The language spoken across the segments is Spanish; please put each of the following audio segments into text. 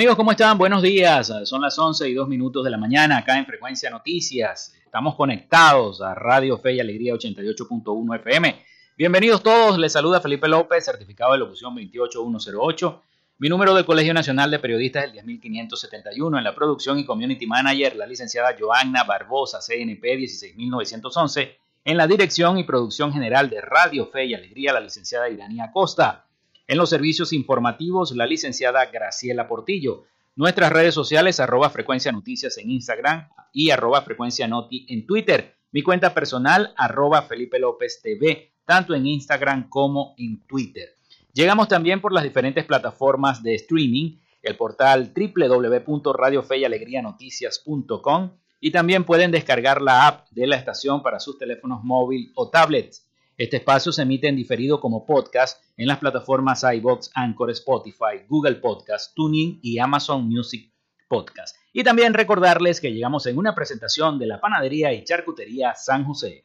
Amigos, ¿cómo están? Buenos días. Son las 11 y 2 minutos de la mañana acá en Frecuencia Noticias. Estamos conectados a Radio Fe y Alegría 88.1 FM. Bienvenidos todos. Les saluda Felipe López, certificado de locución 28108. Mi número del Colegio Nacional de Periodistas es el 10571. En la producción y community manager, la licenciada Joanna Barbosa, CNP 16911. En la dirección y producción general de Radio Fe y Alegría, la licenciada Iranía Costa. En los servicios informativos, la licenciada Graciela Portillo. Nuestras redes sociales, arroba frecuencia noticias en Instagram y arroba frecuencia noti en Twitter. Mi cuenta personal, arroba Felipe López TV, tanto en Instagram como en Twitter. Llegamos también por las diferentes plataformas de streaming, el portal www.radiofeyalegrianoticias.com y también pueden descargar la app de la estación para sus teléfonos móvil o tablets. Este espacio se emite en diferido como podcast en las plataformas iBox, Anchor, Spotify, Google Podcast, Tuning y Amazon Music Podcast. Y también recordarles que llegamos en una presentación de la panadería y charcutería San José.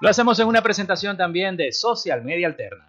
Lo hacemos en una presentación también de Social Media Alterna.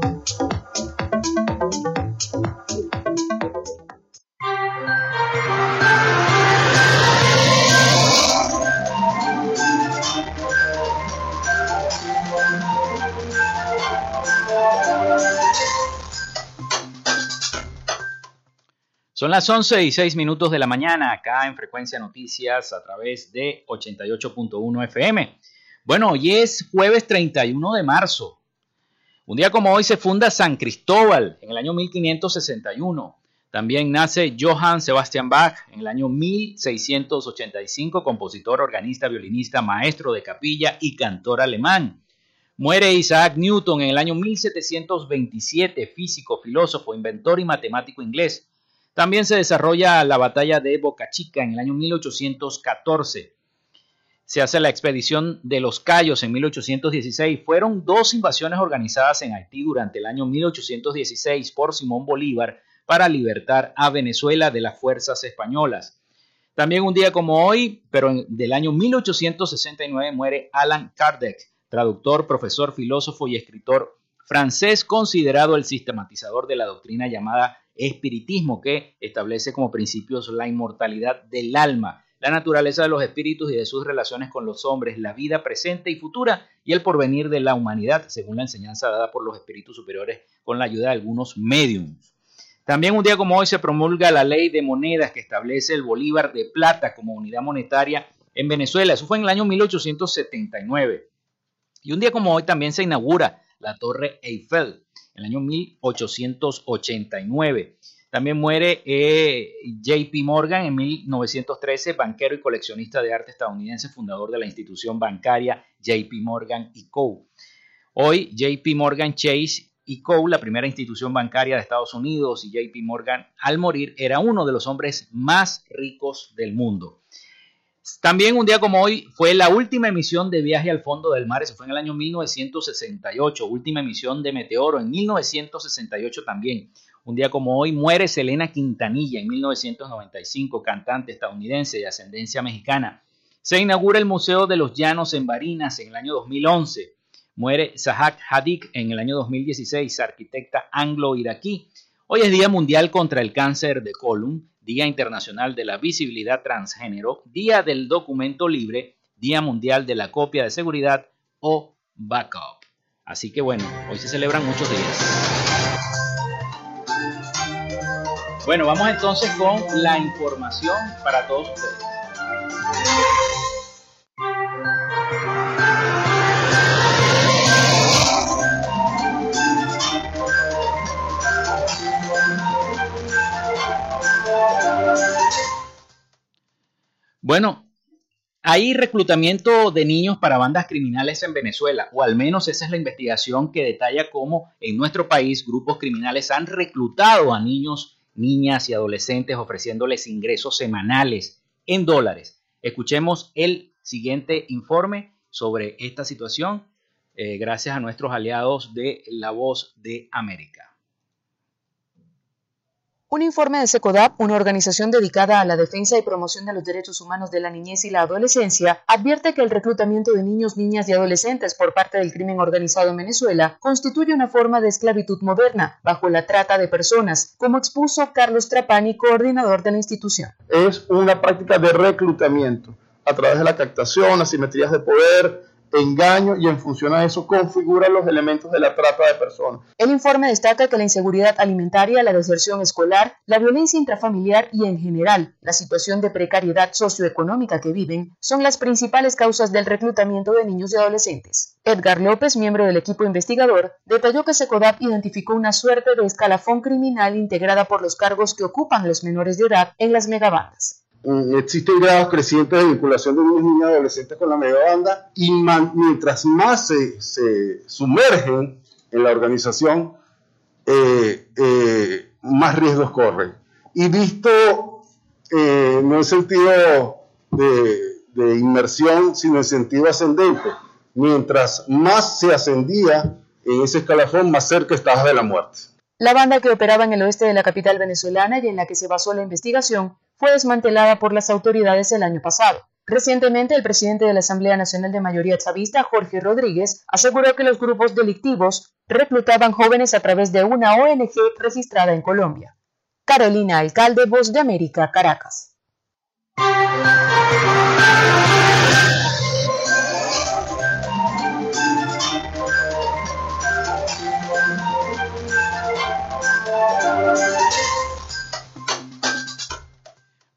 Son las 11 y 6 minutos de la mañana acá en Frecuencia Noticias a través de 88.1 FM. Bueno, hoy es jueves 31 de marzo. Un día como hoy se funda San Cristóbal en el año 1561. También nace Johann Sebastian Bach en el año 1685, compositor, organista, violinista, maestro de capilla y cantor alemán. Muere Isaac Newton en el año 1727, físico, filósofo, inventor y matemático inglés. También se desarrolla la batalla de Boca Chica en el año 1814. Se hace la expedición de los Cayos en 1816. Fueron dos invasiones organizadas en Haití durante el año 1816 por Simón Bolívar para libertar a Venezuela de las fuerzas españolas. También un día como hoy, pero del año 1869, muere Alan Kardec, traductor, profesor, filósofo y escritor francés, considerado el sistematizador de la doctrina llamada espiritismo que establece como principios la inmortalidad del alma, la naturaleza de los espíritus y de sus relaciones con los hombres, la vida presente y futura y el porvenir de la humanidad, según la enseñanza dada por los espíritus superiores con la ayuda de algunos mediums. También un día como hoy se promulga la ley de monedas que establece el bolívar de plata como unidad monetaria en Venezuela. Eso fue en el año 1879. Y un día como hoy también se inaugura la Torre Eiffel en el año 1889. También muere eh, JP Morgan en 1913, banquero y coleccionista de arte estadounidense, fundador de la institución bancaria JP Morgan Co. Hoy JP Morgan Chase y Co., la primera institución bancaria de Estados Unidos, y JP Morgan al morir era uno de los hombres más ricos del mundo. También un día como hoy fue la última emisión de Viaje al Fondo del Mar, eso fue en el año 1968, última emisión de Meteoro en 1968 también. Un día como hoy muere Selena Quintanilla en 1995, cantante estadounidense de ascendencia mexicana. Se inaugura el Museo de los Llanos en Barinas en el año 2011. Muere Zahak Hadik en el año 2016, arquitecta anglo-iraquí. Hoy es Día Mundial contra el Cáncer de Colon. Día Internacional de la Visibilidad Transgénero, Día del Documento Libre, Día Mundial de la Copia de Seguridad o Backup. Así que bueno, hoy se celebran muchos días. Bueno, vamos entonces con la información para todos ustedes. Bueno, hay reclutamiento de niños para bandas criminales en Venezuela, o al menos esa es la investigación que detalla cómo en nuestro país grupos criminales han reclutado a niños, niñas y adolescentes ofreciéndoles ingresos semanales en dólares. Escuchemos el siguiente informe sobre esta situación eh, gracias a nuestros aliados de La Voz de América. Un informe de SECODAP, una organización dedicada a la defensa y promoción de los derechos humanos de la niñez y la adolescencia, advierte que el reclutamiento de niños, niñas y adolescentes por parte del crimen organizado en Venezuela constituye una forma de esclavitud moderna, bajo la trata de personas, como expuso Carlos Trapani, coordinador de la institución. Es una práctica de reclutamiento a través de la captación, asimetrías de poder, engaño y en función a eso configura los elementos de la trata de personas. El informe destaca que la inseguridad alimentaria, la deserción escolar, la violencia intrafamiliar y en general la situación de precariedad socioeconómica que viven son las principales causas del reclutamiento de niños y adolescentes. Edgar López, miembro del equipo investigador, detalló que SECODAP identificó una suerte de escalafón criminal integrada por los cargos que ocupan los menores de edad en las megabandas. Mm, existen grados crecientes de vinculación de niños, niñas y adolescentes con la megabanda y mientras más se, sumergen en la organización, eh, eh, más riesgos corren. Y visto eh, no en sentido de, de inmersión, sino en sentido ascendente, mientras más se ascendía en ese escalafón, más cerca estabas de la muerte. La banda que operaba en el oeste de la capital venezolana y en la que se basó la investigación fue desmantelada por las autoridades el año pasado. Recientemente, el presidente de la Asamblea Nacional de Mayoría Chavista, Jorge Rodríguez, aseguró que los grupos delictivos reclutaban jóvenes a través de una ONG registrada en Colombia. Carolina Alcalde, Voz de América, Caracas.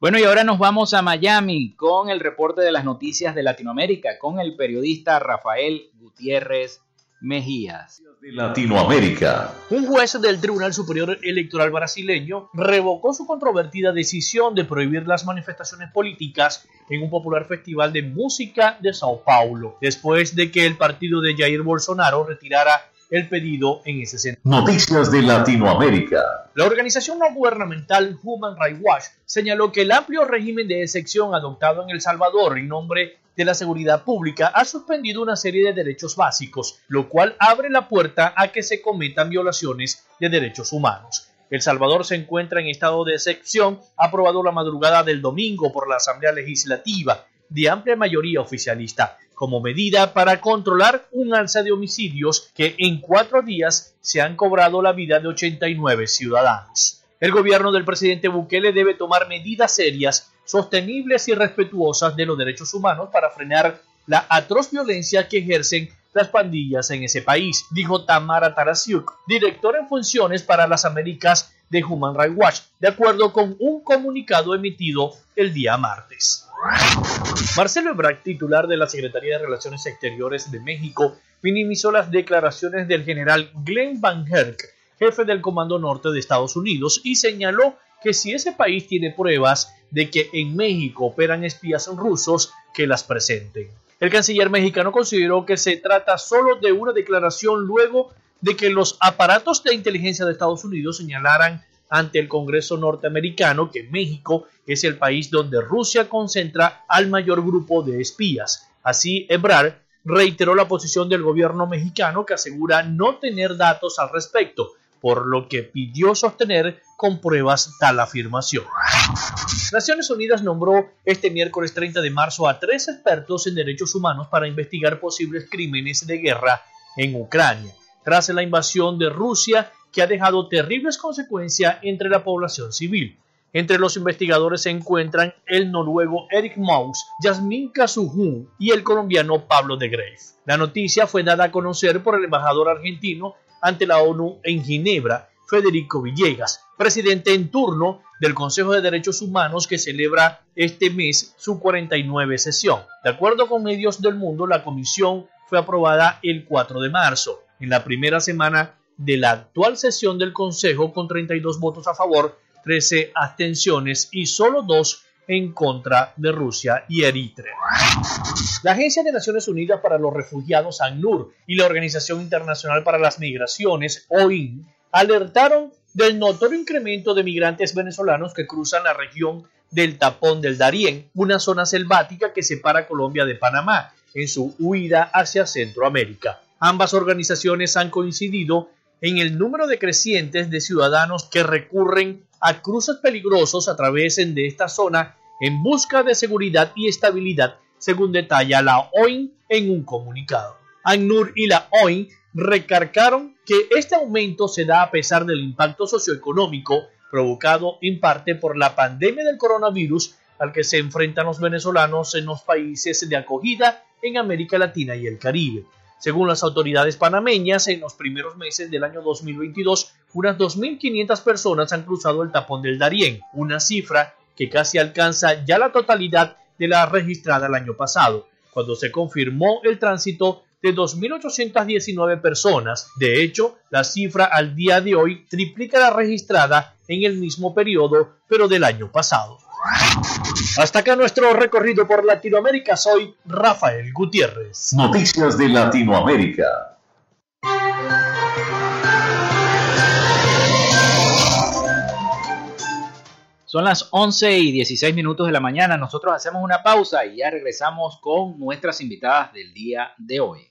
Bueno, y ahora nos vamos a Miami con el reporte de las noticias de Latinoamérica con el periodista Rafael Gutiérrez Mejías. De Latinoamérica. Un juez del Tribunal Superior Electoral brasileño revocó su controvertida decisión de prohibir las manifestaciones políticas en un popular festival de música de Sao Paulo, después de que el partido de Jair Bolsonaro retirara el pedido en ese sentido. Noticias de Latinoamérica. La organización no gubernamental Human Rights Watch señaló que el amplio régimen de excepción adoptado en El Salvador en nombre de la seguridad pública ha suspendido una serie de derechos básicos, lo cual abre la puerta a que se cometan violaciones de derechos humanos. El Salvador se encuentra en estado de excepción, aprobado la madrugada del domingo por la Asamblea Legislativa, de amplia mayoría oficialista, como medida para controlar un alza de homicidios que en cuatro días se han cobrado la vida de 89 ciudadanos. El gobierno del presidente Bukele debe tomar medidas serias, sostenibles y respetuosas de los derechos humanos para frenar la atroz violencia que ejercen las pandillas en ese país, dijo Tamara Tarasiuk, directora en funciones para las Américas de Human Rights Watch, de acuerdo con un comunicado emitido el día martes. Marcelo Ebrard, titular de la Secretaría de Relaciones Exteriores de México, minimizó las declaraciones del general Glenn Van Herk, jefe del Comando Norte de Estados Unidos, y señaló que si ese país tiene pruebas de que en México operan espías rusos, que las presenten. El canciller mexicano consideró que se trata solo de una declaración luego de que los aparatos de inteligencia de Estados Unidos señalaran ante el Congreso norteamericano que México es el país donde Rusia concentra al mayor grupo de espías. Así, Ebrard reiteró la posición del gobierno mexicano que asegura no tener datos al respecto, por lo que pidió sostener con pruebas tal afirmación. Naciones Unidas nombró este miércoles 30 de marzo a tres expertos en derechos humanos para investigar posibles crímenes de guerra en Ucrania, tras la invasión de Rusia que ha dejado terribles consecuencias entre la población civil. Entre los investigadores se encuentran el noruego Eric Maus, Yasmin Kazuhun y el colombiano Pablo de Greve. La noticia fue dada a conocer por el embajador argentino ante la ONU en Ginebra, Federico Villegas, presidente en turno del Consejo de Derechos Humanos que celebra este mes su 49 sesión. De acuerdo con medios del mundo, la comisión fue aprobada el 4 de marzo. En la primera semana de la actual sesión del Consejo con 32 votos a favor, 13 abstenciones y solo dos en contra de Rusia y Eritrea. La Agencia de Naciones Unidas para los Refugiados, ACNUR, y la Organización Internacional para las Migraciones, OIM, alertaron del notorio incremento de migrantes venezolanos que cruzan la región del tapón del Darién, una zona selvática que separa Colombia de Panamá, en su huida hacia Centroamérica. Ambas organizaciones han coincidido en el número de crecientes de ciudadanos que recurren a cruces peligrosos a través de esta zona en busca de seguridad y estabilidad, según detalla la OIN en un comunicado. ACNUR y la OIN recargaron que este aumento se da a pesar del impacto socioeconómico provocado en parte por la pandemia del coronavirus al que se enfrentan los venezolanos en los países de acogida en América Latina y el Caribe. Según las autoridades panameñas, en los primeros meses del año 2022, unas 2.500 personas han cruzado el tapón del Darién, una cifra que casi alcanza ya la totalidad de la registrada el año pasado, cuando se confirmó el tránsito de 2.819 personas. De hecho, la cifra al día de hoy triplica la registrada en el mismo periodo, pero del año pasado. Hasta acá nuestro recorrido por Latinoamérica. Soy Rafael Gutiérrez. Noticias de Latinoamérica. Son las 11 y 16 minutos de la mañana. Nosotros hacemos una pausa y ya regresamos con nuestras invitadas del día de hoy.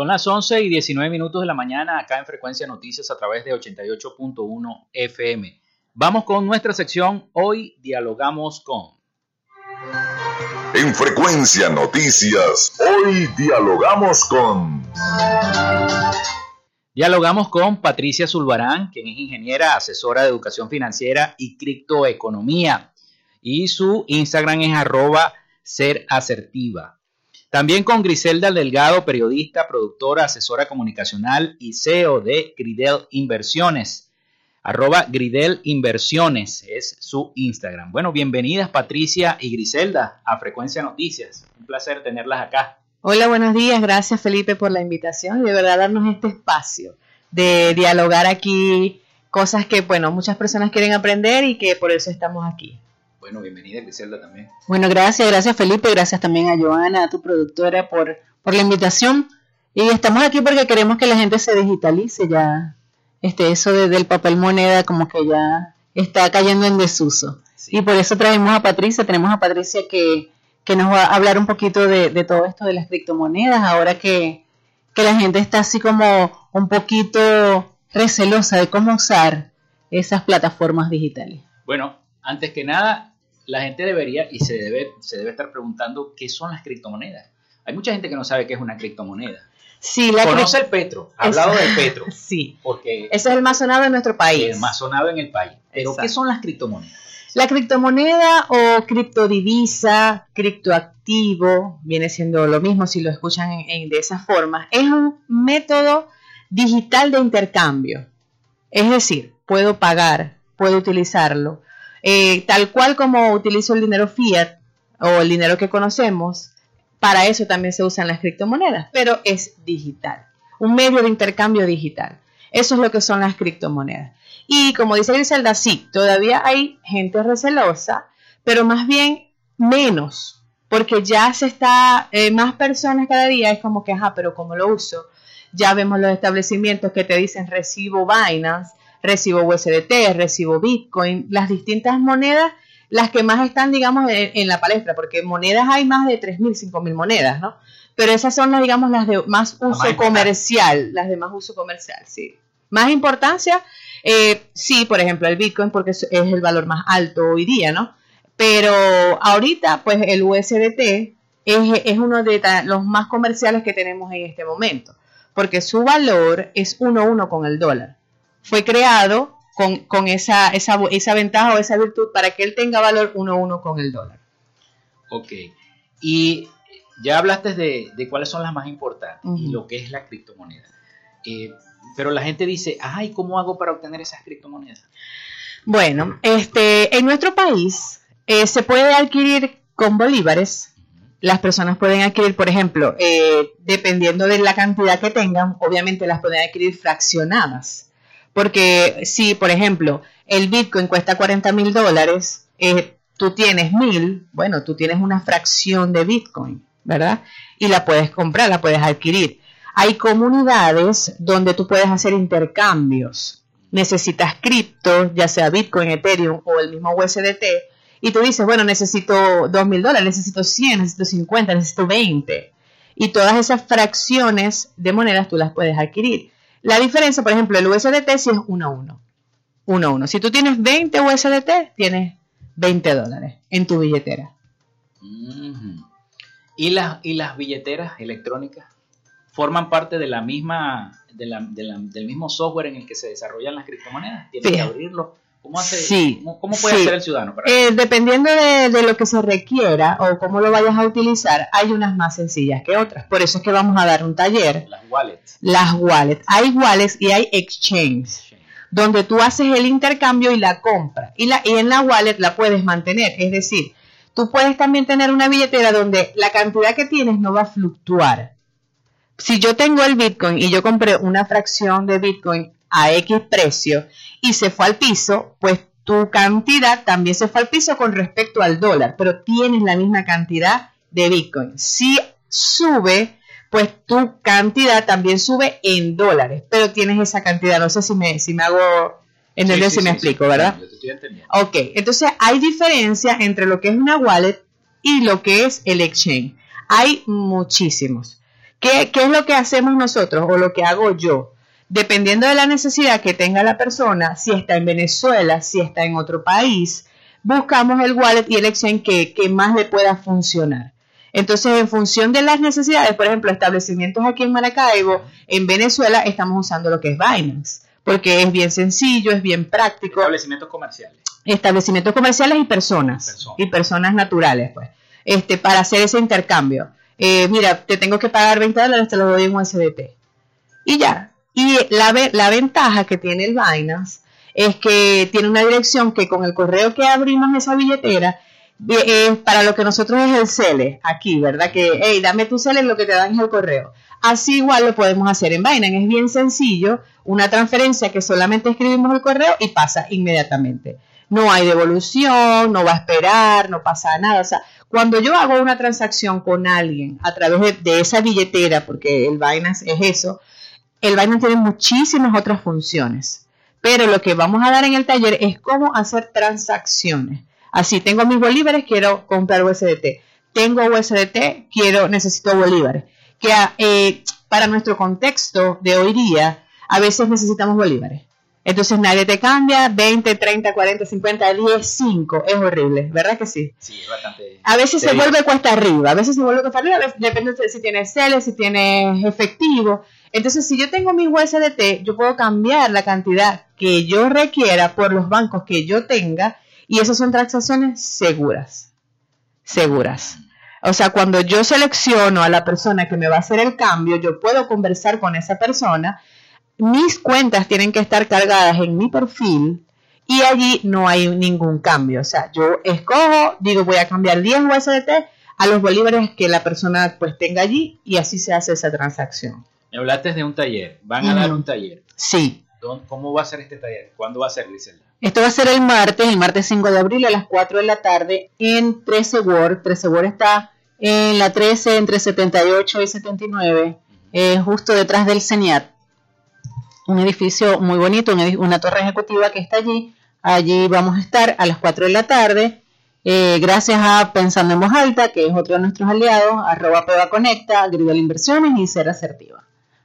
Son las 11 y 19 minutos de la mañana acá en Frecuencia Noticias a través de 88.1 FM. Vamos con nuestra sección. Hoy dialogamos con. En Frecuencia Noticias, hoy dialogamos con. Dialogamos con Patricia Zulbarán, quien es ingeniera, asesora de educación financiera y criptoeconomía. Y su Instagram es arroba ser asertiva. También con Griselda Delgado, periodista, productora, asesora comunicacional y CEO de Gridel Inversiones. Arroba Gridel Inversiones es su Instagram. Bueno, bienvenidas Patricia y Griselda a Frecuencia Noticias. Un placer tenerlas acá. Hola, buenos días. Gracias Felipe por la invitación y de verdad darnos este espacio de dialogar aquí cosas que, bueno, muchas personas quieren aprender y que por eso estamos aquí. Bueno, bienvenida Griselda también. Bueno, gracias, gracias Felipe, gracias también a Joana, a tu productora por, por la invitación. Y estamos aquí porque queremos que la gente se digitalice ya. Este, eso de, del papel moneda como que ya está cayendo en desuso. Sí. Y por eso traemos a Patricia, tenemos a Patricia que, que nos va a hablar un poquito de, de todo esto de las criptomonedas, ahora que, que la gente está así como un poquito recelosa de cómo usar esas plataformas digitales. Bueno, antes que nada, la gente debería y se debe, se debe estar preguntando qué son las criptomonedas. Hay mucha gente que no sabe qué es una criptomoneda. Sí, la Conoce el petro, ha hablado del petro. Sí, porque ese es el más sonado en nuestro país. El más sonado en el país. Pero Exacto. ¿qué son las criptomonedas? La criptomoneda o criptodivisa, criptoactivo, viene siendo lo mismo si lo escuchan en, en, de esa forma, es un método digital de intercambio. Es decir, puedo pagar, puedo utilizarlo, eh, tal cual como utilizo el dinero fiat o el dinero que conocemos, para eso también se usan las criptomonedas, pero es digital, un medio de intercambio digital. Eso es lo que son las criptomonedas. Y como dice Griselda, sí, todavía hay gente recelosa, pero más bien menos, porque ya se está, eh, más personas cada día es como que, ajá, pero ¿cómo lo uso? Ya vemos los establecimientos que te dicen recibo Binance, recibo USDT, recibo Bitcoin, las distintas monedas, las que más están, digamos, en, en la palestra, porque monedas hay más de 3.000, 5.000 monedas, ¿no? Pero esas son las, digamos, las de más uso más comercial, las de más uso comercial, sí. Más importancia, eh, sí, por ejemplo, el Bitcoin, porque es, el valor más alto hoy día, ¿no? Pero ahorita, pues el USDT es, es uno de los más comerciales que tenemos en este momento, porque su valor es uno a uno con el dólar. Fue creado con, con esa, esa, esa, ventaja o esa virtud para que él tenga valor uno a uno con el dólar. Ok. Y ya hablaste de, de cuáles son las más importantes uh -huh. y lo que es la criptomoneda. Eh, pero la gente dice, ay, ¿cómo hago para obtener esas criptomonedas? Bueno, este, en nuestro país eh, se puede adquirir con bolívares. Las personas pueden adquirir, por ejemplo, eh, dependiendo de la cantidad que tengan, obviamente las pueden adquirir fraccionadas. Porque si, por ejemplo, el Bitcoin cuesta 40 mil dólares, eh, tú tienes mil, bueno, tú tienes una fracción de Bitcoin, ¿verdad? Y la puedes comprar, la puedes adquirir. Hay comunidades donde tú puedes hacer intercambios. Necesitas cripto, ya sea Bitcoin, Ethereum o el mismo USDT, y tú dices, bueno, necesito 2 mil dólares, necesito 100, necesito 50, necesito 20. Y todas esas fracciones de monedas tú las puedes adquirir. La diferencia, por ejemplo, el USDT si es 1 a 1. 1 a 1. Si tú tienes 20 USDT, tienes 20 dólares en tu billetera. ¿Y, las, ¿Y las billeteras electrónicas? forman parte de la misma de la, de la, del mismo software en el que se desarrollan las criptomonedas. Tienes que abrirlo. ¿Cómo, hace, sí. cómo, cómo puede sí. hacer el ciudadano? Para eh, dependiendo de, de, lo que se requiera o cómo lo vayas a utilizar, hay unas más sencillas que otras. Por eso es que vamos a dar un taller. Las wallets. Las wallets. Hay wallets y hay exchange, exchange. donde tú haces el intercambio y la compra. Y, la, y en la wallet la puedes mantener. Es decir, tú puedes también tener una billetera donde la cantidad que tienes no va a fluctuar si yo tengo el Bitcoin y yo compré una fracción de Bitcoin a X precio y se fue al piso, pues tu cantidad también se fue al piso con respecto al dólar, pero tienes la misma cantidad de Bitcoin. Si sube, pues tu cantidad también sube en dólares, pero tienes esa cantidad. No sé si me, si me hago entender, sí, sí, si me explico, ¿verdad? Ok, entonces hay diferencia entre lo que es una wallet y lo que es el exchange. Hay muchísimos ¿Qué, ¿Qué es lo que hacemos nosotros o lo que hago yo? Dependiendo de la necesidad que tenga la persona, si está en Venezuela, si está en otro país, buscamos el wallet y el exchange que, que más le pueda funcionar. Entonces, en función de las necesidades, por ejemplo, establecimientos aquí en Maracaibo, en Venezuela, estamos usando lo que es Binance, porque es bien sencillo, es bien práctico. Establecimientos comerciales. Establecimientos comerciales y personas, Personas. y personas naturales, pues, este, para hacer ese intercambio. Eh, mira, te tengo que pagar 20 dólares, te lo doy en USDT. Y ya. Y la, la ventaja que tiene el Binance es que tiene una dirección que con el correo que abrimos esa billetera, eh, para lo que nosotros es el CELE, aquí, ¿verdad? Que, hey, dame tu CELE, lo que te dan es el correo. Así igual lo podemos hacer en Binance, es bien sencillo, una transferencia que solamente escribimos el correo y pasa inmediatamente. No hay devolución, no va a esperar, no pasa nada. O sea, cuando yo hago una transacción con alguien a través de, de esa billetera, porque el Binance es eso, el Binance tiene muchísimas otras funciones. Pero lo que vamos a dar en el taller es cómo hacer transacciones. Así, tengo mis bolívares, quiero comprar USDT. Tengo USDT, quiero, necesito bolívares. Que eh, para nuestro contexto de hoy día, a veces necesitamos bolívares. Entonces nadie te cambia, 20, 30, 40, 50, 10, 5. Es horrible, ¿verdad que sí? Sí, es bastante. A veces se vuelve cuesta arriba, a veces se vuelve cuesta arriba, veces- depende de si tienes CELE, si tienes efectivo. Entonces, si yo tengo mi USDT, yo puedo cambiar la cantidad que yo requiera por los bancos que yo tenga y esas son transacciones seguras. Seguras. O sea, cuando yo selecciono a la persona que me va a hacer el cambio, yo puedo conversar con esa persona. Mis cuentas tienen que estar cargadas en mi perfil y allí no hay ningún cambio. O sea, yo escojo, digo, voy a cambiar 10 USDT a los bolívares que la persona pues tenga allí y así se hace esa transacción. Me hablaste de un taller. Van a dar un taller. Sí. ¿Dó- ¿Cómo va a ser este taller? ¿Cuándo va a ser, Griselda? Esto va a ser el martes, el martes 5 de abril a las 4 de la tarde en 13 Word. 13 Word está en la 13 entre 78 y 79, eh, justo detrás del CENIAT. Un edificio muy bonito, una torre ejecutiva que está allí. Allí vamos a estar a las 4 de la tarde. eh, gracias a Pensando en Voz Alta, que es otro de nuestros aliados, arroba Peba Conecta, Gridel Inversiones y Ser Asertiva.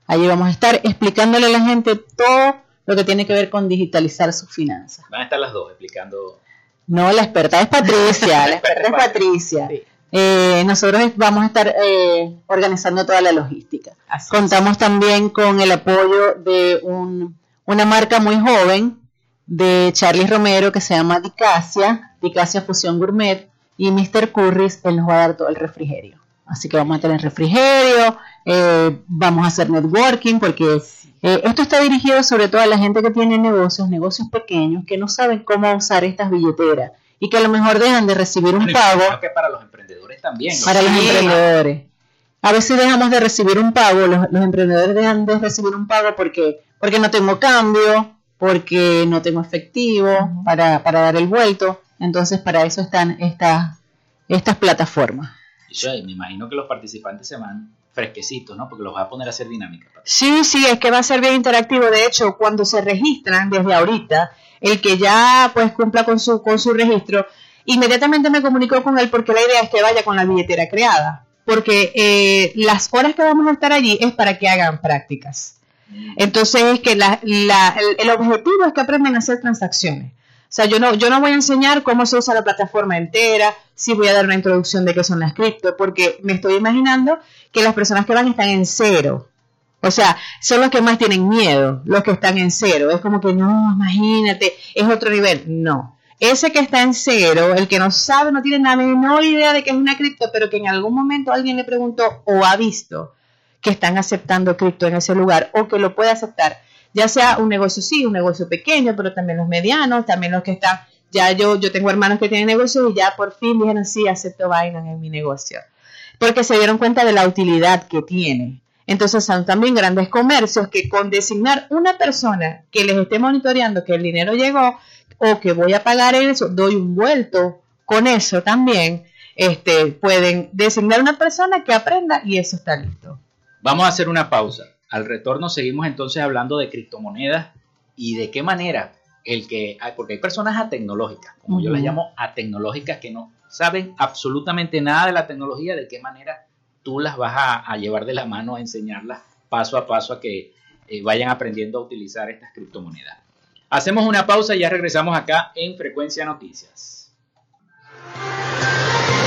Allí vamos a estar explicándole a la gente todo lo que tiene que ver con digitalizar sus finanzas. Van a estar las dos explicando. No, la experta es Patricia, la experta es Patricia. Sí. Eh, nosotros vamos a estar eh, organizando toda la logística. Contamos también con el apoyo de un- una marca muy joven de Charlie Romero que se llama Dicasia, Dicasia Fusión Gourmet, y Mr. Curris, él nos va a dar todo el refrigerio. Así que vamos a tener refrigerio, eh, vamos a hacer networking, porque eh, esto está dirigido sobre todo a la gente que tiene negocios, negocios pequeños, que no saben cómo usar estas billeteras y que a lo mejor dejan de recibir un pago que para los emprendedores también. para los emprendedores. A veces dejamos de recibir un pago, los, los emprendedores dejan de recibir un pago porque, porque no tengo cambio, porque no tengo efectivo para, para dar el vuelto. Entonces, para eso están estas, estas plataformas. Y yo, me imagino que los participantes se van fresquecitos, ¿no? Porque los va a poner a hacer dinámica. Sí, sí, es que va a ser bien interactivo. De hecho, cuando se registran desde ahorita, el que ya pues cumpla con su, con su registro, inmediatamente me comunicó con él porque la idea es que vaya con la billetera creada. Porque eh, las horas que vamos a estar allí es para que hagan prácticas. Entonces es que la- la- el, el objetivo es que aprendan a hacer transacciones. O sea, yo no, yo no voy a enseñar cómo se usa la plataforma entera, sí voy a dar una introducción de qué son las cripto, porque me estoy imaginando que las personas que van están en cero. O sea, son los que más tienen miedo, los que están en cero. Es como que no, imagínate, es otro nivel. No. Ese que está en cero, el que no sabe, no tiene la menor idea de que es una cripto, pero que en algún momento alguien le preguntó o ha visto que están aceptando cripto en ese lugar o que lo puede aceptar, ya sea un negocio sí, un negocio pequeño, pero también los medianos, también los que están, ya yo, yo tengo hermanos que tienen negocios y ya por fin dijeron sí, acepto Binance en mi negocio, porque se dieron cuenta de la utilidad que tiene. Entonces son también grandes comercios que con designar una persona que les esté monitoreando que el dinero llegó o que voy a pagar eso, doy un vuelto con eso también, este, pueden designar una persona que aprenda y eso está listo. Vamos a hacer una pausa. Al retorno seguimos entonces hablando de criptomonedas y de qué manera el que hay, porque hay personas atecnológicas, como yo las llamo atecnológicas, que no saben absolutamente nada de la tecnología, de qué manera tú las vas a, llevar de la mano a enseñarlas paso a paso a que eh, vayan aprendiendo a utilizar estas criptomonedas. Hacemos una pausa y ya regresamos acá en Frecuencia Noticias.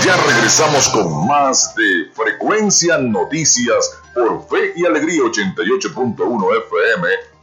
Ya regresamos con más de Frecuencia Noticias por Fe y Alegría 88.1 FM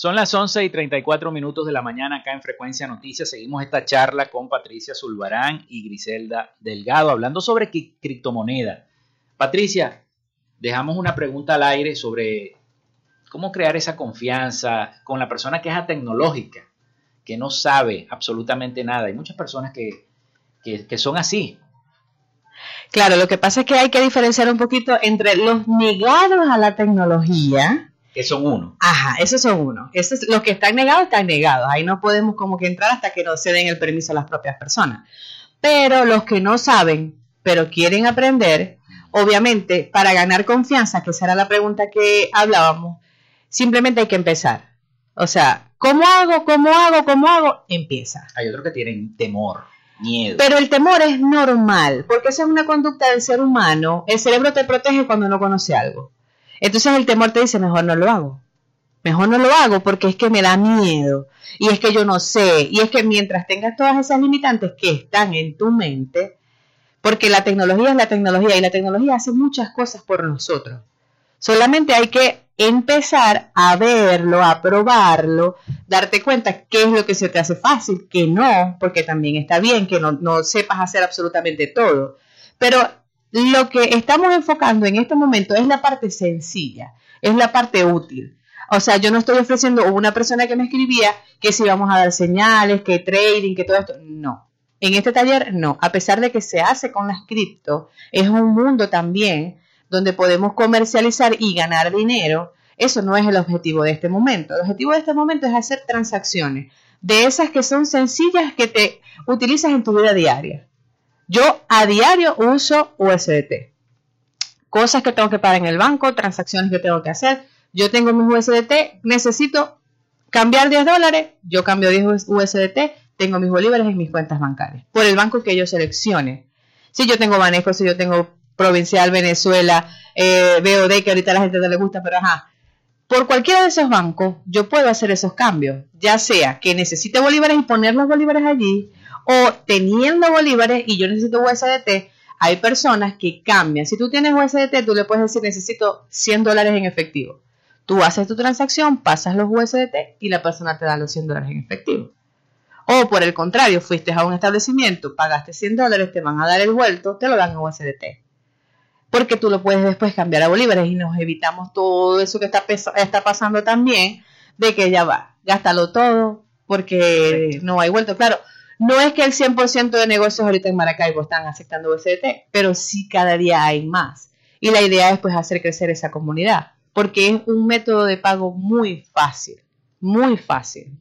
Son las 11 y 34 minutos de la mañana acá en Frecuencia Noticias. Seguimos esta charla con Patricia Zulbarán y Griselda Delgado hablando sobre criptomoneda. Patricia, dejamos una pregunta al aire sobre cómo crear esa confianza con la persona que es tecnológica, que no sabe absolutamente nada. Hay muchas personas que, que son así. Claro, lo que pasa es que hay que diferenciar un poquito entre los negados a la tecnología que son uno. Ajá, esos son uno. Eso es, los que están negados están negados. Ahí no podemos como que entrar hasta que no se den el permiso a las propias personas. Pero los que no saben, pero quieren aprender, obviamente, para ganar confianza, que esa era la pregunta que hablábamos, simplemente hay que empezar. O sea, ¿cómo hago? ¿Cómo hago? ¿Cómo hago? Empieza. Hay otros que tienen temor. Miedo. Pero el temor es normal, porque esa es una conducta del ser humano. El cerebro te protege cuando no conoce algo. Entonces el temor te dice, mejor no lo hago. Mejor no lo hago porque es que me da miedo. Y es que yo no sé. Y es que mientras tengas todas esas limitantes que están en tu mente, porque la tecnología es la tecnología y la tecnología hace muchas cosas por nosotros. Solamente hay que empezar a verlo, a probarlo, darte cuenta qué es lo que se te hace fácil, que no, porque también está bien que no, no sepas hacer absolutamente todo. Pero lo que estamos enfocando en este momento es la parte sencilla, es la parte útil. O sea, yo no estoy ofreciendo una persona que me escribía que si vamos a dar señales, que trading, que todo esto. No. En este taller, no. A pesar de que se hace con las cripto, es un mundo también donde podemos comercializar y ganar dinero. Eso no es el objetivo de este momento. El objetivo de este momento es hacer transacciones de esas que son sencillas que te utilizas en tu vida diaria. Yo a diario uso USDT. Cosas que tengo que pagar en el banco, transacciones que tengo que hacer. Yo tengo mis USDT, necesito cambiar 10 dólares, yo cambio 10 USDT, tengo mis bolívares en mis cuentas bancarias, por el banco que yo seleccione. Si yo tengo Banejo, si yo tengo Provincial, Venezuela, eh, BOD, que ahorita a la gente no le gusta, pero ajá, por cualquiera de esos bancos yo puedo hacer esos cambios, ya sea que necesite bolívares y poner los bolívares allí, o teniendo bolívares y yo necesito USDT, hay personas que cambian. Si tú tienes USDT, tú le puedes decir necesito 100 dólares en efectivo. Tú haces tu transacción, pasas los USDT y la persona te da los 100 dólares en efectivo. O por el contrario, fuiste a un establecimiento, pagaste 100 dólares, te van a dar el vuelto, te lo dan en USDT. Porque tú lo puedes después cambiar a bolívares y nos evitamos todo eso que está, está pasando también, de que ya va, gástalo todo, porque no hay vuelto. Claro, no es que el 100% de negocios ahorita en Maracaibo están aceptando USDT, pero sí cada día hay más. Y la idea es pues hacer crecer esa comunidad, porque es un método de pago muy fácil, muy fácil.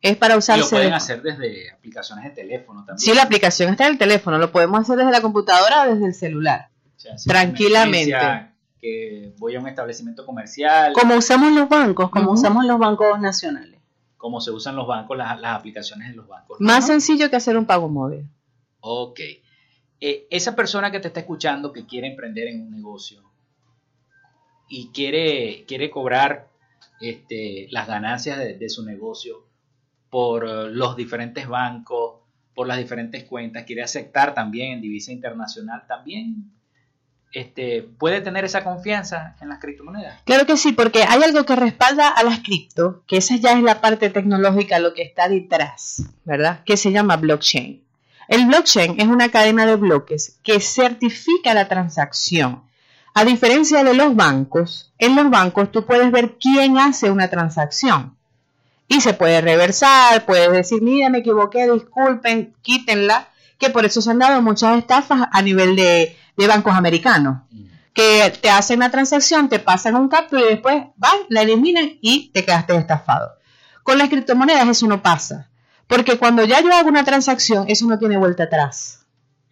Es para Y lo usarse. pueden hacer desde aplicaciones de teléfono también. Sí, la aplicación está en el teléfono, lo podemos hacer desde la computadora o desde el celular. O sea, si hay tranquilamente. Que voy a un establecimiento comercial, Como usamos los bancos, como usamos los bancos nacionales. Como se usan los bancos, las, las aplicaciones de los bancos. Más sencillo que hacer un pago móvil. Ok. Eh, esa persona que te está escuchando que quiere emprender en un negocio y quiere, quiere cobrar este, las ganancias de, de su negocio por los diferentes bancos, por las diferentes cuentas, quiere aceptar también en divisa internacional, también este, puede tener esa confianza en las criptomonedas. Claro que sí, porque hay algo que respalda a las cripto, que esa ya es la parte tecnológica, lo que está detrás, ¿verdad? Que se llama blockchain. El blockchain es una cadena de bloques que certifica la transacción. A diferencia de los bancos, en los bancos tú puedes ver quién hace una transacción. Y se puede reversar, puedes decir, mira, me equivoqué, disculpen, quítenla, que por eso se han dado muchas estafas a nivel de, de bancos americanos que te hacen la transacción, te pasan un captura y después van, la eliminan y te quedaste estafado. Con las criptomonedas eso no pasa, porque cuando ya yo hago una transacción, eso no tiene vuelta atrás.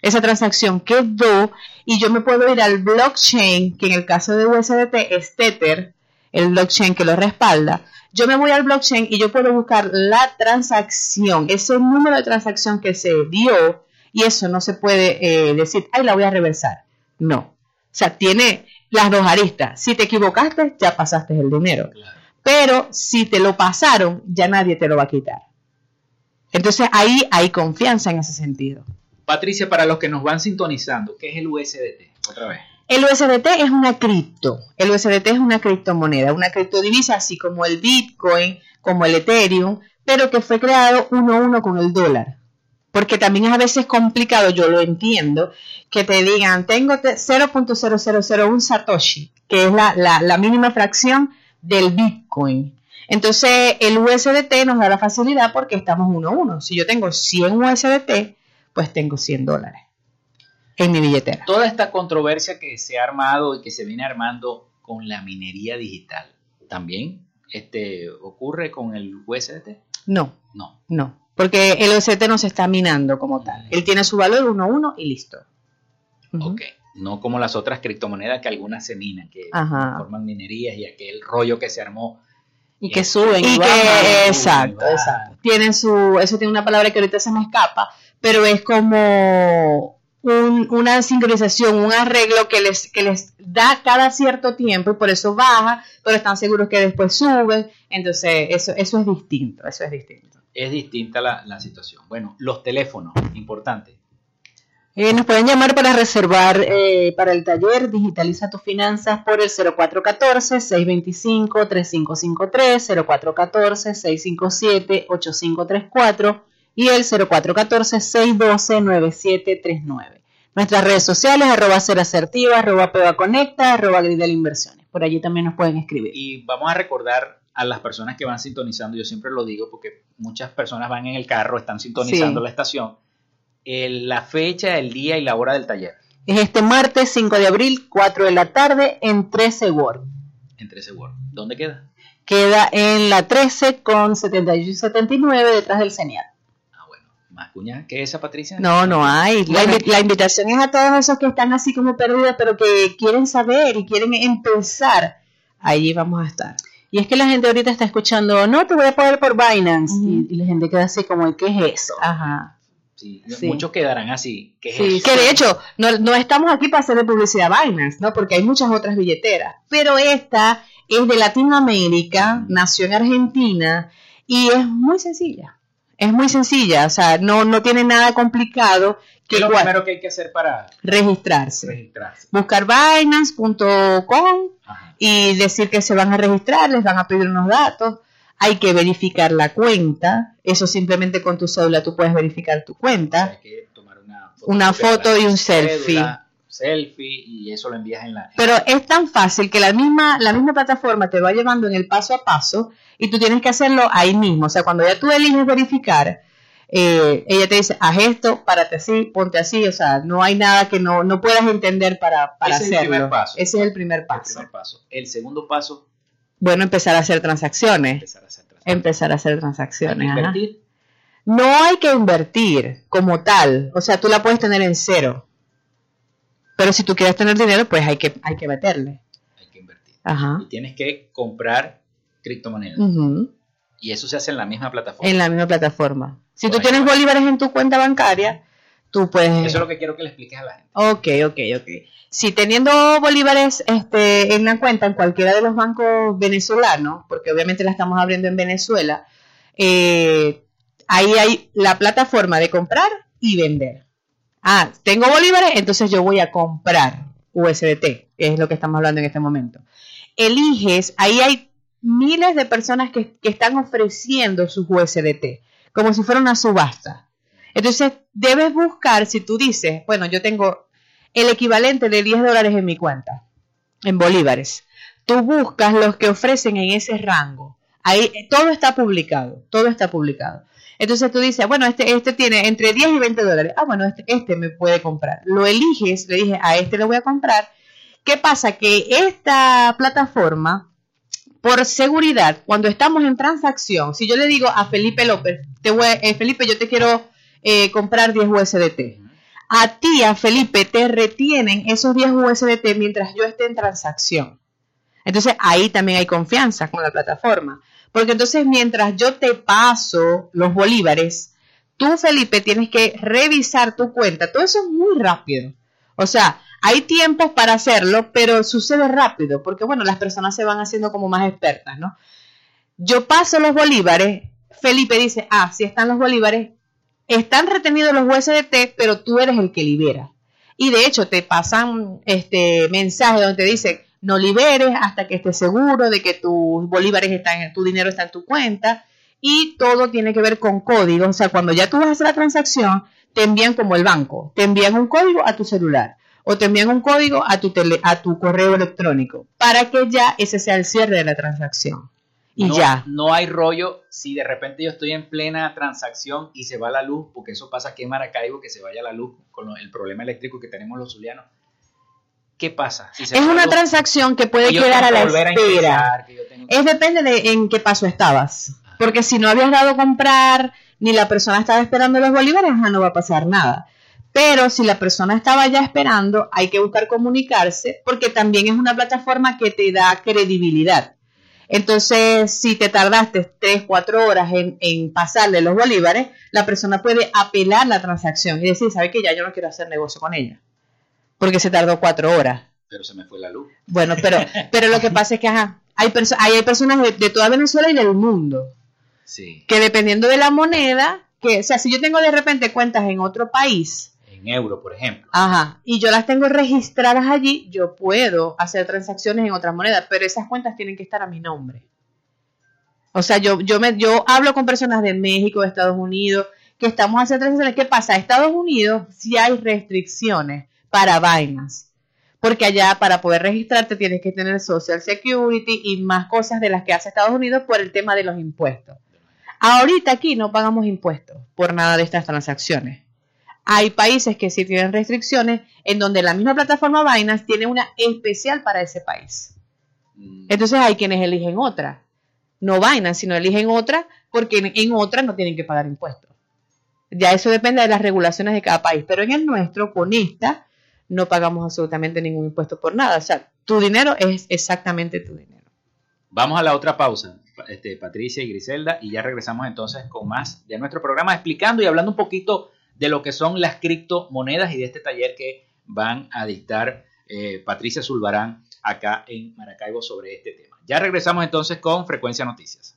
Esa transacción quedó y yo me puedo ir al blockchain, que en el caso de USDT es Tether, el blockchain que lo respalda. Yo me voy al blockchain y yo puedo buscar la transacción, ese número de transacción que se dio, y eso no se puede eh, decir, ay, la voy a reversar. No. O sea, tiene las dos aristas. Si te equivocaste, ya pasaste el dinero. Claro. Pero si te lo pasaron, ya nadie te lo va a quitar. Entonces ahí hay confianza en ese sentido. Patricia, para los que nos van sintonizando, ¿qué es el USDT? Otra vez. El USDT es una cripto. El USDT es una criptomoneda, una criptodivisa, así como el Bitcoin, como el Ethereum, pero que fue creado uno a uno con el dólar. Porque también es a veces complicado, yo lo entiendo, que te digan, tengo te- 0.0001 Satoshi, que es la, la- la mínima fracción del Bitcoin. Entonces, el USDT nos da la facilidad porque estamos uno a uno. Si yo tengo 100 USDT, pues tengo 100 dólares en mi billetera. Toda esta controversia que se ha armado y que se viene armando con la minería digital, ¿también este, ocurre con el USDT? No, No. no, porque el OCT no se está minando como tal. Él tiene su valor 1 a 1 y listo. Ok. No como las otras criptomonedas que algunas se minan, que Ajá. forman minerías y aquel rollo que se armó. Y que suben y, Y bajan. que, exacto, exacto. Tienen su, eso tiene una palabra que ahorita se me escapa, pero es como un- una sincronización, un arreglo que les, que les da cada cierto tiempo y por eso baja, pero están seguros que después suben. Entonces, eso, eso es distinto, eso es distinto. Es distinta la, la situación. Bueno, los teléfonos, importante. Eh, nos pueden llamar para reservar eh, para el taller Digitaliza tus finanzas por el 0414-625-3553, 0414-657-8534 y el 0414-612-9739. Nuestras redes sociales, arroba ser asertiva, arroba peba conecta, arroba gridel inversiones. Por allí también nos pueden escribir. Y vamos a recordar a las personas que van sintonizando, yo siempre lo digo porque muchas personas van en el carro, están sintonizando Sí. la estación, el- la fecha, el día y la hora del taller, Es este martes 5 de abril, 4 de la tarde, en 13 World. entre seguro. ¿Dónde queda? Queda en la 13 con 78 y 79 detrás del señal. Ah, bueno, más cuña que esa, Patricia. No, no hay. La, Bueno. invi- la invitación es a todos esos que están así como perdidos, pero que quieren saber y quieren empezar. Allí vamos a estar. Y es que la gente ahorita está escuchando, no, te voy a pagar por Binance. Y, y la gente queda así como, ¿qué es eso? Ajá. Sí, Sí. Muchos quedarán así. ¿Qué es Sí, eso? Que de hecho, no, no estamos aquí para hacer de publicidad a Binance, ¿no? Porque hay muchas otras billeteras. Pero esta es de Latinoamérica, nació en Argentina y es muy sencilla. Es muy sencilla, o sea, no, no tiene nada complicado ¿Qué que es lo primero que hay que hacer para registrarse. registrarse? Buscar binance.com y decir que se van a registrar, les van a pedir unos datos, hay que verificar la cuenta, eso simplemente con tu cédula tú puedes verificar tu cuenta. Hay que tomar una foto, Una foto y un cédula, selfie y eso lo envías en la... Pero es tan fácil que la misma, la misma plataforma te va llevando en el paso a paso y tú tienes que hacerlo ahí mismo. O sea, cuando ya tú eliges verificar, eh, ella te dice, haz esto, párate así, ponte así. O sea, no hay nada que no, no puedas entender para, para Ese es el hacerlo. primer paso. Ese es el primer el paso. primer paso. El segundo paso, Bueno, empezar a hacer transacciones. empezar a hacer transacciones. empezar a hacer transacciones. ajá. Invertir. No hay que invertir como tal, o sea, tú la puedes tener en cero. Pero si tú quieres tener dinero, pues hay que, hay que meterle. Hay que invertir. Ajá. Y tienes que comprar criptomonedas. Y eso se hace en la misma plataforma. En la misma plataforma. Si tú tienes bolívares en tu cuenta bancaria, tú puedes... Eso es lo que quiero que le expliques a la gente. Ok, ok, ok. Si teniendo bolívares este, en la cuenta en cualquiera de los bancos venezolanos, porque obviamente la estamos abriendo en Venezuela, eh, ahí hay la plataforma de comprar y vender. Ah, tengo bolívares, entonces yo voy a comprar USDT, que es lo que estamos hablando en este momento. Eliges, ahí hay miles de personas que, que están ofreciendo sus USDT, como si fuera una subasta. Entonces, debes buscar, si tú dices, bueno, yo tengo el equivalente de 10 dólares en mi cuenta, en bolívares. Tú buscas los que ofrecen en ese rango. Ahí todo está publicado, todo está publicado. Entonces tú dices, bueno, este, este tiene entre 10 y 20 dólares. Ah, bueno, este, este me puede comprar. Lo eliges, le dije, a este le voy a comprar. ¿Qué pasa? Que esta plataforma, por seguridad, cuando estamos en transacción, si yo le digo a Felipe López, te voy, eh, Felipe, yo te quiero eh, comprar 10 USDT. A ti, a Felipe, te retienen esos 10 USDT mientras yo esté en transacción. Entonces ahí también hay confianza con la plataforma. Porque entonces mientras yo te paso los bolívares, tú, Felipe, tienes que revisar tu cuenta. Todo eso es muy rápido. O sea, hay tiempos para hacerlo, pero sucede rápido, porque bueno, las personas se van haciendo como más expertas, ¿no? Yo paso los bolívares, Felipe dice, ah, si están los bolívares, están retenidos los USDT, pero tú eres el que libera. Y de hecho te pasan este mensaje donde te dicen, no liberes hasta que estés seguro de que tus bolívares están, en- tu dinero está en tu cuenta. Y todo tiene que ver con códigos. O sea, cuando ya tú vas a hacer la transacción, te envían como el banco. Te envían un código a tu celular. O te envían un código a tu, tele- a tu correo electrónico. Para que ya ese sea el cierre de la transacción. Y no, ya. No hay rollo si de repente yo estoy en plena transacción y se va la luz, porque eso pasa aquí en Maracaibo, que se vaya la luz con lo- el problema eléctrico que tenemos los zulianos. ¿Qué pasa? Si Es una transacción que puede quedar a la espera. ingresar, que yo tengo- Es depende de en qué paso estabas. Porque si no habías dado a comprar, ni la persona estaba esperando los bolívares, no va a pasar nada. Pero si la persona estaba ya esperando, hay que buscar comunicarse, porque también es una plataforma que te da credibilidad. Entonces, si te tardaste 3, 4 horas en, en pasarle los bolívares, la persona puede apelar la transacción y decir, ¿sabe que Ya yo no quiero hacer negocio con ella. Porque se tardó 4 horas. Pero se me fue la luz. Bueno, pero, pero lo que pasa es que ajá, hay, perso- hay, hay personas de, de toda Venezuela y del mundo Sí, que dependiendo de la moneda, que, o sea, si yo tengo de repente cuentas en otro país, en euro, por ejemplo. ajá, y yo las tengo registradas allí, yo puedo hacer transacciones en otras monedas, pero esas cuentas tienen que estar a mi nombre. O sea, yo, yo, me, yo hablo con personas de México, de Estados Unidos, que estamos haciendo transacciones. ¿Qué pasa? Estados Unidos sí hay restricciones para vainas. Porque allá para poder registrarte tienes que tener Social Security y más cosas de las que hace Estados Unidos por el tema de los impuestos. Ahorita aquí no pagamos impuestos por nada de estas transacciones. Hay países que sí tienen restricciones en donde la misma plataforma Binance tiene una especial para ese país. Mm, Entonces hay quienes eligen otra. No Binance, sino eligen otra porque en, en otra no tienen que pagar impuestos. Ya eso depende de las regulaciones de cada país. Pero en el nuestro, con esta, no pagamos absolutamente ningún impuesto por nada. O sea, tu dinero es exactamente tu dinero. Vamos a la otra pausa, este, Patricia y Griselda, y ya regresamos entonces con más de nuestro programa, explicando y hablando un poquito de lo que son las criptomonedas y de este taller que van a dictar eh, Patricia Zulbarán acá en Maracaibo sobre este tema. Ya regresamos entonces con Frecuencia Noticias.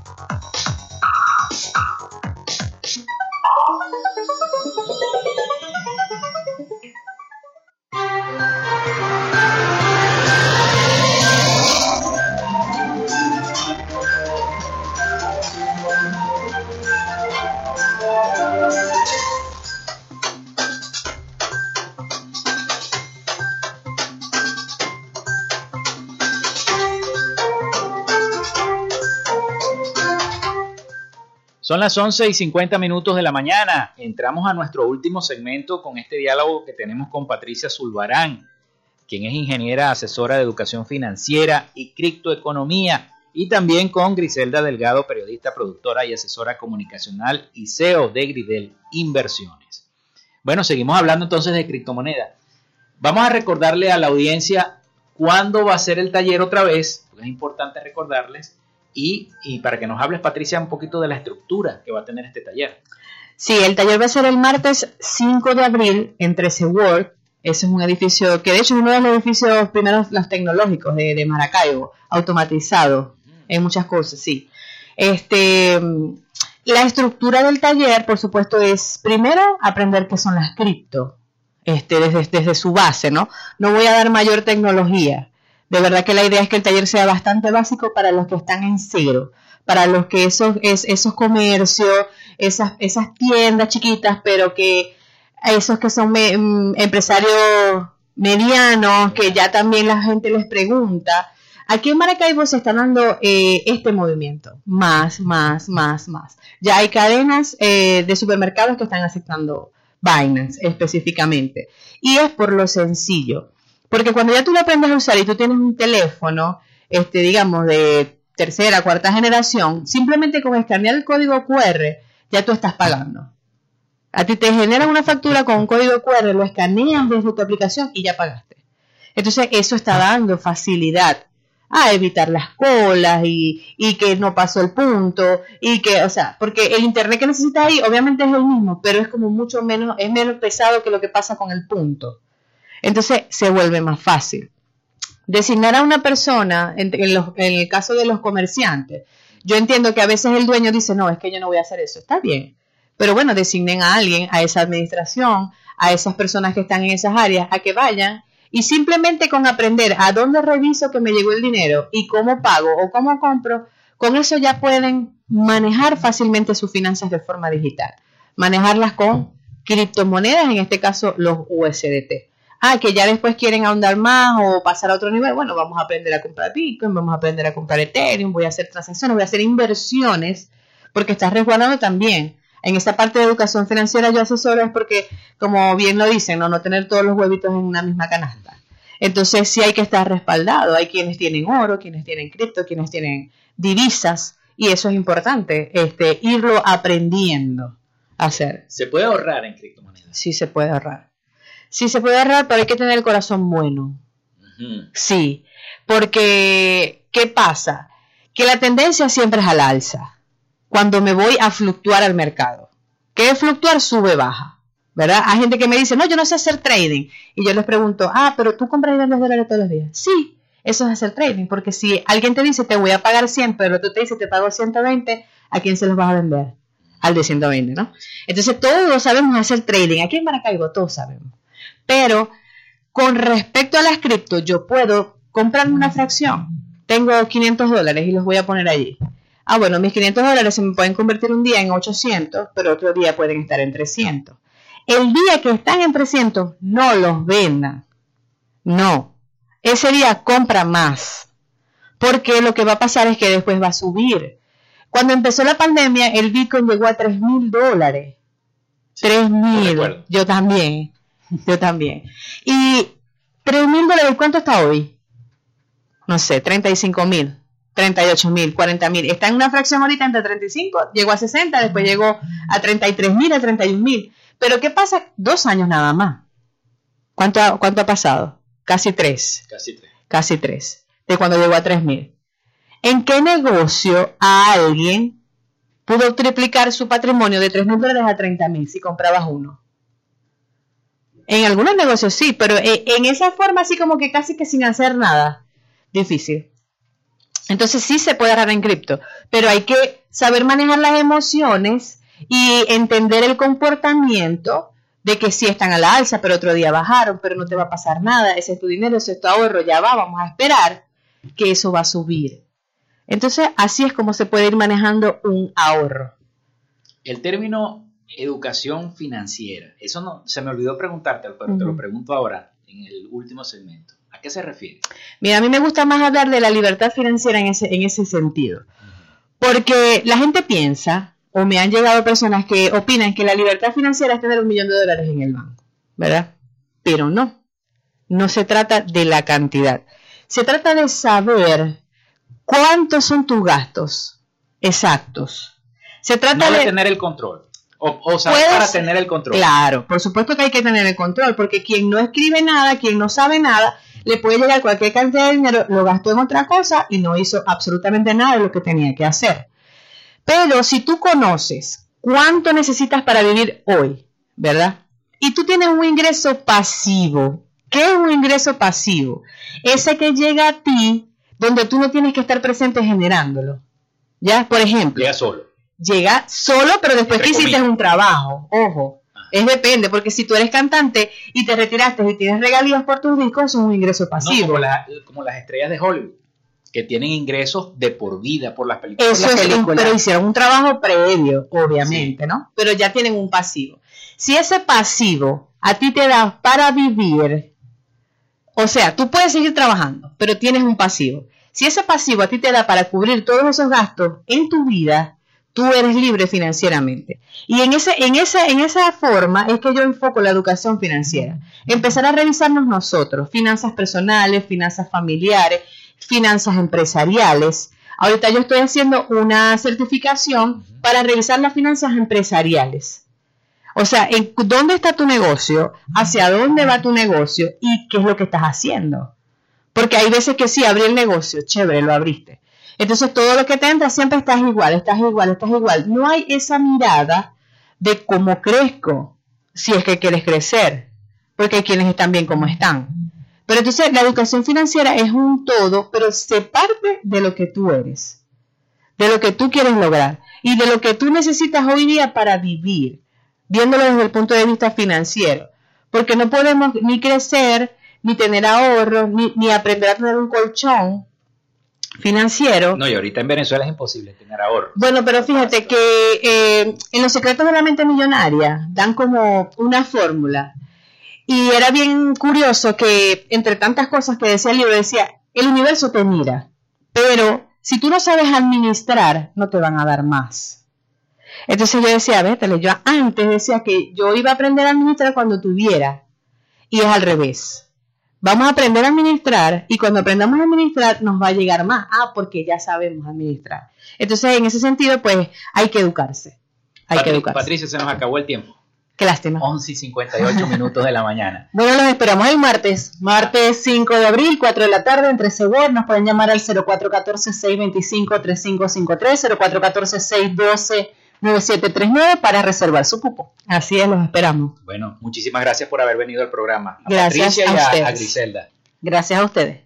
Son las 11 y 50 minutos de la mañana. Entramos a nuestro último segmento con este diálogo que tenemos con Patricia Zulbarán, quien es ingeniera asesora de educación financiera y criptoeconomía, y también con Griselda Delgado, periodista, productora y asesora comunicacional y CEO de Gridel Inversiones. Bueno, seguimos hablando entonces de criptomonedas. Vamos a recordarle a la audiencia cuándo va a ser el taller otra vez, porque es importante recordarles y, para que nos hables, Patricia, un poquito de la estructura que va a tener este taller. Sí, el taller va a ser el martes 5 de abril en 13 World. Ese es un edificio que de hecho es uno de los edificios primeros los tecnológicos de, Maracaibo, automatizado en muchas cosas, sí. Este, la estructura del taller, por supuesto, es primero aprender qué son las cripto, este, desde, desde su base, ¿no? No voy a dar mayor tecnología, de verdad que la idea es que el taller sea bastante básico para los que están en cero, para los que esos, esos comercios, esas, esas tiendas chiquitas, pero que esos que son mm, empresarios medianos, que ya también la gente les pregunta. Aquí en Maracaibo se está dando eh, este movimiento, más, más, más, más. Ya hay cadenas eh, de supermercados que están aceptando Binance específicamente. Y es por lo sencillo. Porque cuando ya tú lo aprendes a usar y tú tienes un teléfono, este, digamos, de tercera, cuarta generación, simplemente con escanear el código QR, ya tú estás pagando. A ti te genera una factura con un código QR, lo escaneas desde tu aplicación y ya pagaste. Entonces, eso está dando facilidad a evitar las colas y, y, que no pasó el punto y que, o sea, porque el internet que necesitas ahí obviamente es el mismo, pero es como mucho menos, es menos pesado que lo que pasa con el punto. Entonces se vuelve más fácil. Designar a una persona, en, el caso de los comerciantes, yo entiendo que a veces el dueño dice, no, es que yo no voy a hacer eso, está bien. Pero bueno, designen a alguien, a esa administración, a esas personas que están en esas áreas, a que vayan y simplemente con aprender a dónde reviso que me llegó el dinero y cómo pago o cómo compro, con eso ya pueden manejar fácilmente sus finanzas de forma digital. Manejarlas con criptomonedas, en este caso los USDT ah, que ya después quieren ahondar más o pasar a otro nivel, bueno, vamos a aprender a comprar Bitcoin, vamos a aprender a comprar Ethereum, voy a hacer transacciones, voy a hacer inversiones, porque estás resguardando también. En esta parte de educación financiera yo asesoro es porque, como bien lo dicen, no, no tener todos los huevitos en una misma canasta. Entonces sí hay que estar respaldado. Hay quienes tienen oro, quienes tienen cripto, quienes tienen divisas, y eso es importante, este, irlo aprendiendo a hacer. ¿Se puede ahorrar en criptomonedas? Sí, se puede ahorrar. Sí, se puede ahorrar, pero hay que tener el corazón bueno. Sí, porque ¿qué pasa? Que la tendencia siempre es al alza. Cuando me voy a fluctuar al mercado. ¿Qué es fluctuar? Sube, baja. ¿Verdad? Hay gente que me dice, no, yo no sé hacer trading. Y yo les pregunto, ah, pero tú compras y vendes dólares todos los días. Sí, eso es hacer trading. Porque si alguien te dice, te voy a pagar 100, pero tú te dices, te pago 120, ¿a quién se los vas a vender? Al de 120, ¿no? Entonces todos sabemos hacer trading. Aquí en Maracaibo todos sabemos. Pero con respecto a las cripto, yo puedo comprarme una fracción. Tengo 500 dólares y los voy a poner allí. Ah, bueno, mis 500 dólares se me pueden convertir un día en 800, pero otro día pueden estar en 300. El día que están en 300, no los vendan. No. Ese día compra más. porque lo que va a pasar es que después va a subir. Cuando empezó la pandemia, el Bitcoin llegó a 3 mil dólares. 3 mil. Yo también. Yo también. Y 3 mil dólares, ¿cuánto está hoy? No sé, 35 mil, 38 mil, 40 mil. Está en una fracción ahorita entre 35, llegó a 60, después llegó a 33 mil, a 31 mil. Pero ¿qué pasa? Dos años nada más. ¿Cuánto ha, cuánto ha pasado? Casi tres Casi tres. casi 3, de cuando llegó a 3.000. ¿En qué negocio a alguien pudo triplicar su patrimonio de 3.000 dólares a 30.000 si comprabas uno? En algunos negocios sí, pero e- en esa forma así como que casi que sin hacer nada, difícil. Entonces sí se puede agarrar en cripto, pero hay que saber manejar las emociones y entender el comportamiento de que sí están a la alza, pero otro día bajaron, pero no te va a pasar nada, ese es tu dinero, ese es tu ahorro, ya va, vamos a esperar que eso va a subir. Entonces así es como se puede ir manejando un ahorro. El término educación financiera, eso no se me olvidó preguntarte, pero te lo pregunto ahora en el último segmento. ¿A qué se refiere? Mira, a mí me gusta más hablar de la libertad financiera en ese, en ese sentido. Porque la gente piensa, o me han llegado personas que opinan que la libertad financiera es tener un millón de dólares en el banco, ¿verdad? Pero no, no se trata de la cantidad. Se trata de saber cuántos son tus gastos exactos. Se trata No de de... tener el control. O, o saber para tener el control. Claro, por supuesto que hay que tener el control, porque quien no escribe nada, quien no sabe nada, le puede llegar cualquier cantidad de dinero, lo gastó en otra cosa y no hizo absolutamente nada de lo que tenía que hacer. Pero si tú conoces cuánto necesitas para vivir hoy, ¿verdad? Y tú tienes un ingreso pasivo. ¿Qué es un ingreso pasivo? Ese que llega a ti donde tú no tienes que estar presente generándolo. ¿Ya? Por ejemplo, Llega solo. Llega solo, pero después Entre que hiciste comillas. un trabajo. Ojo, es depende, porque si tú eres cantante y te retiraste y tienes regalías por tus discos, eso es un ingreso No, pasivo. como, la- como las estrellas de Hollywood, que tienen ingresos de por vida por las películas. Eso es un- pero hicieron un trabajo previo, obviamente, ¿no? Pero ya tienen un pasivo. Si ese pasivo a ti te da para vivir, o sea, tú puedes seguir trabajando, pero tienes un pasivo. Si ese pasivo a ti te da para cubrir todos esos gastos en tu vida, tú eres libre financieramente. Y en, ese, en, esa, en esa forma es que yo enfoco la educación financiera. Empezar a revisarnos nosotros, finanzas personales, finanzas familiares, finanzas empresariales. Ahorita yo estoy haciendo una certificación para revisar las finanzas empresariales. O sea, en dónde está tu negocio, hacia dónde va tu negocio y qué es lo que estás haciendo. Porque hay veces que sí, abrí el negocio, chévere, lo abriste. Entonces todo lo que te entra siempre estás igual, estás igual, estás igual. No hay esa mirada de cómo crezco, si es que quieres crecer, porque hay quienes están bien como están. Pero entonces la educación financiera es un todo, pero se parte de lo que tú eres, de lo que tú quieres lograr y de lo que tú necesitas hoy día para vivir, viéndolo desde el punto de vista financiero. Porque no podemos ni crecer, ni tener ahorros, ni, ni aprender a tener un colchón financiero. No, y ahorita en Venezuela es imposible tener ahorro. Bueno, pero fíjate que eh, en los secretos de la mente millonaria dan como una fórmula. Y era bien curioso que entre tantas cosas que decía el libro, decía, el universo te mira, pero si tú no sabes administrar, no te van a dar más. Entonces yo decía, vétale, yo antes decía que yo iba a aprender a administrar cuando tuviera, y es al revés. Vamos a aprender a administrar y cuando aprendamos a administrar nos va a llegar más. Ah, porque ya sabemos administrar. Entonces, en ese sentido, pues hay que educarse. Hay que educarse. Patricia, se nos acabó el tiempo. Qué lástima. 11 y 58 minutos de la mañana. Bueno, los esperamos el martes, martes 5 de abril, 4 de la tarde, en 13 Word. Nos pueden llamar al 0414-625-3553, 0414-612-9739 para reservar su cupo. Así es, los esperamos. Bueno, muchísimas gracias por haber venido al programa. A Gracias Patricia y a ustedes. a Griselda. Gracias a ustedes.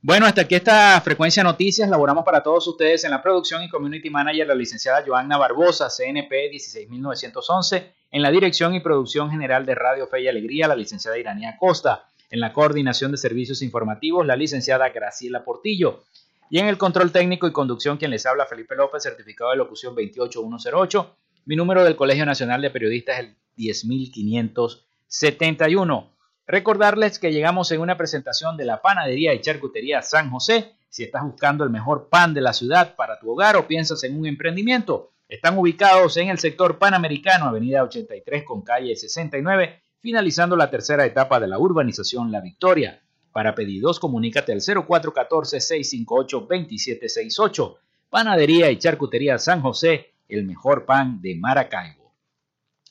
Bueno, hasta aquí esta frecuencia noticias. Laboramos para todos ustedes en la producción y community manager la licenciada Joanna Barbosa, CNP 16911, en la dirección y producción general de Radio Fe y Alegría, la licenciada Iranía Costa, en la coordinación de servicios informativos, la licenciada Graciela Portillo, y en el control técnico y conducción quien les habla Felipe López, certificado de locución 28108. Mi número del Colegio Nacional de Periodistas es el 10571. Recordarles que llegamos en una presentación de la Panadería y Charcutería San José, Si estás buscando el mejor pan de la ciudad para tu hogar o piensas en un emprendimiento, están ubicados en el sector panamericano, avenida 83 con calle 69, finalizando la tercera etapa de la urbanización La Victoria. Para pedidos, comunícate al 0414-658-2768. Panadería y Charcutería San José, el mejor pan de Maracaibo.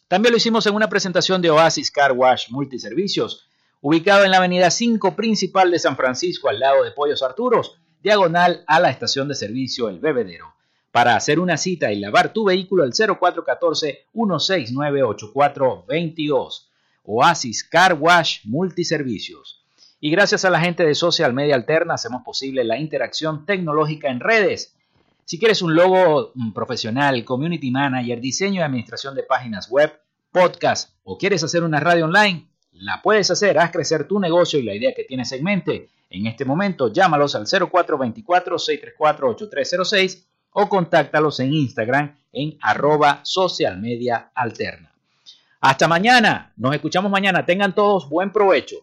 También lo hicimos en una presentación de Oasis Car Wash Multiservicios, ubicado en la avenida 5 principal de San Francisco, al lado de Pollos Arturos, diagonal a la estación de servicio El Bebedero. Para hacer una cita y lavar tu vehículo al 0414-169-8422. Oasis Car Wash Multiservicios. Y gracias a la gente de Social Media Alterna hacemos posible la interacción tecnológica en redes. Si quieres un logo profesional, community manager, diseño y administración de páginas web, podcast o quieres hacer una radio online, la puedes hacer, haz crecer tu negocio y la idea que tienes en mente. En este momento, llámalos al 0424-634-8306 o contáctalos en Instagram en arroba social media alterna. Hasta mañana, nos escuchamos mañana, tengan todos buen provecho.